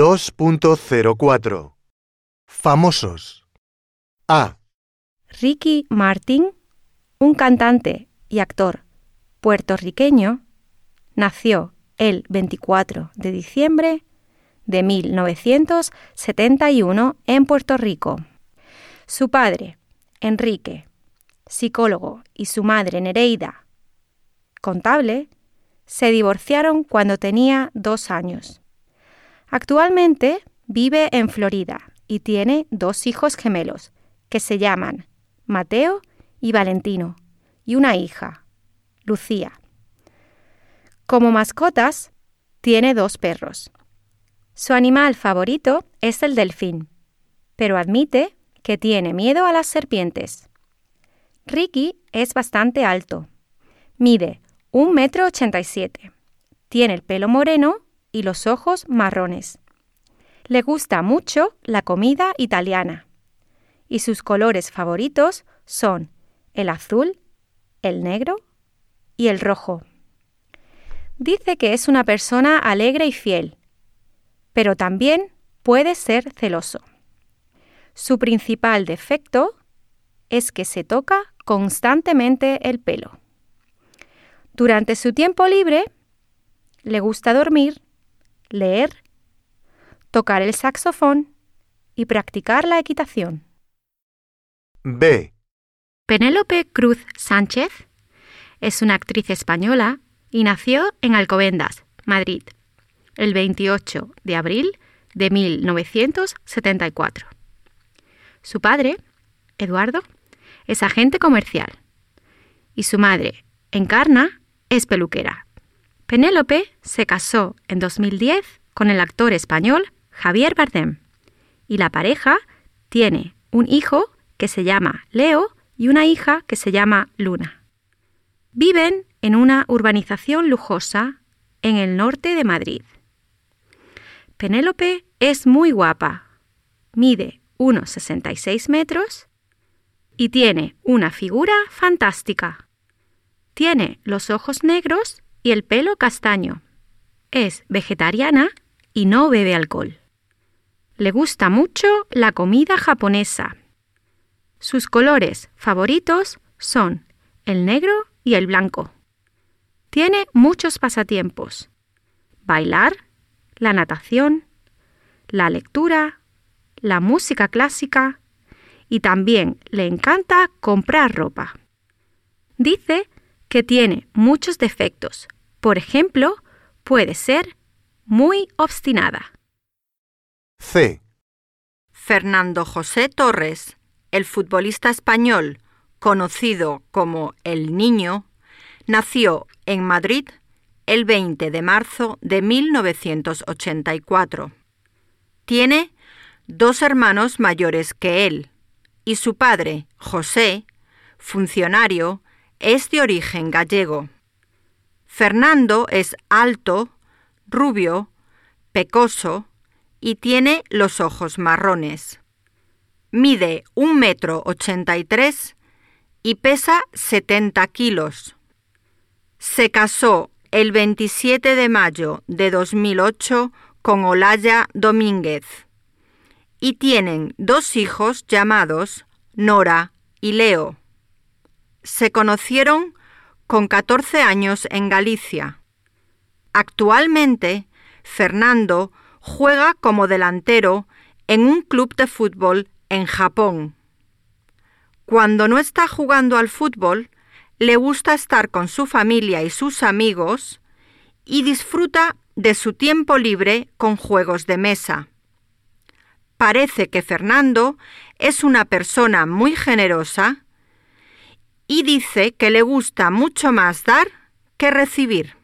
2.04 Famosos A. Ricky Martin, un cantante y actor puertorriqueño, nació el 24 de diciembre de 1971 en Puerto Rico. Su padre, Enrique, psicólogo, y su madre, Nereida, contable, se divorciaron cuando tenía dos años. Actualmente vive en Florida y tiene dos hijos gemelos que se llaman Mateo y Valentino y una hija, Lucía. Como mascotas, tiene dos perros. Su animal favorito es el delfín, pero admite que tiene miedo a las serpientes. Ricky es bastante alto. Mide un metro ochenta y siete. Tiene el pelo moreno y los ojos marrones. Le gusta mucho la comida italiana. Y sus colores favoritos son el azul, el negro y el rojo. Dice que es una persona alegre y fiel, pero también puede ser celoso. Su principal defecto es que se toca constantemente el pelo. Durante su tiempo libre, le gusta dormir, leer, tocar el saxofón y practicar la equitación. B. Penélope Cruz Sánchez es una actriz española y nació en Alcobendas, Madrid, el 28 de abril de 1974. Su padre, Eduardo, es agente comercial y su madre, Encarna, es peluquera. Penélope se casó en 2010 con el actor español Javier Bardem y la pareja tiene un hijo que se llama Leo y una hija que se llama Luna. Viven en una urbanización lujosa en el norte de Madrid. Penélope es muy guapa. Mide unos 66 metros y tiene una figura fantástica. Tiene los ojos negros y el pelo castaño. Es vegetariana y no bebe alcohol. Le gusta mucho la comida japonesa. Sus colores favoritos son el negro y el blanco. Tiene muchos pasatiempos. Bailar, la natación, la lectura, la música clásica y también le encanta comprar ropa. Dice que tiene muchos defectos. Por ejemplo, puede ser muy obstinada. C. Fernando José Torres, el futbolista español conocido como El Niño, nació en Madrid el 20 de marzo de 1984. Tiene dos hermanos mayores que él y su padre, José, funcionario, es de origen gallego. Fernando es alto, rubio, pecoso y tiene los ojos marrones. Mide un metro ochenta y tres y pesa 70 kilos. Se casó el 27 de mayo de 2008 con Olaya Domínguez y tienen dos hijos llamados Nora y Leo se conocieron con 14 años en Galicia. Actualmente, Fernando juega como delantero en un club de fútbol en Japón. Cuando no está jugando al fútbol, le gusta estar con su familia y sus amigos y disfruta de su tiempo libre con juegos de mesa. Parece que Fernando es una persona muy generosa y dice que le gusta mucho más dar que recibir.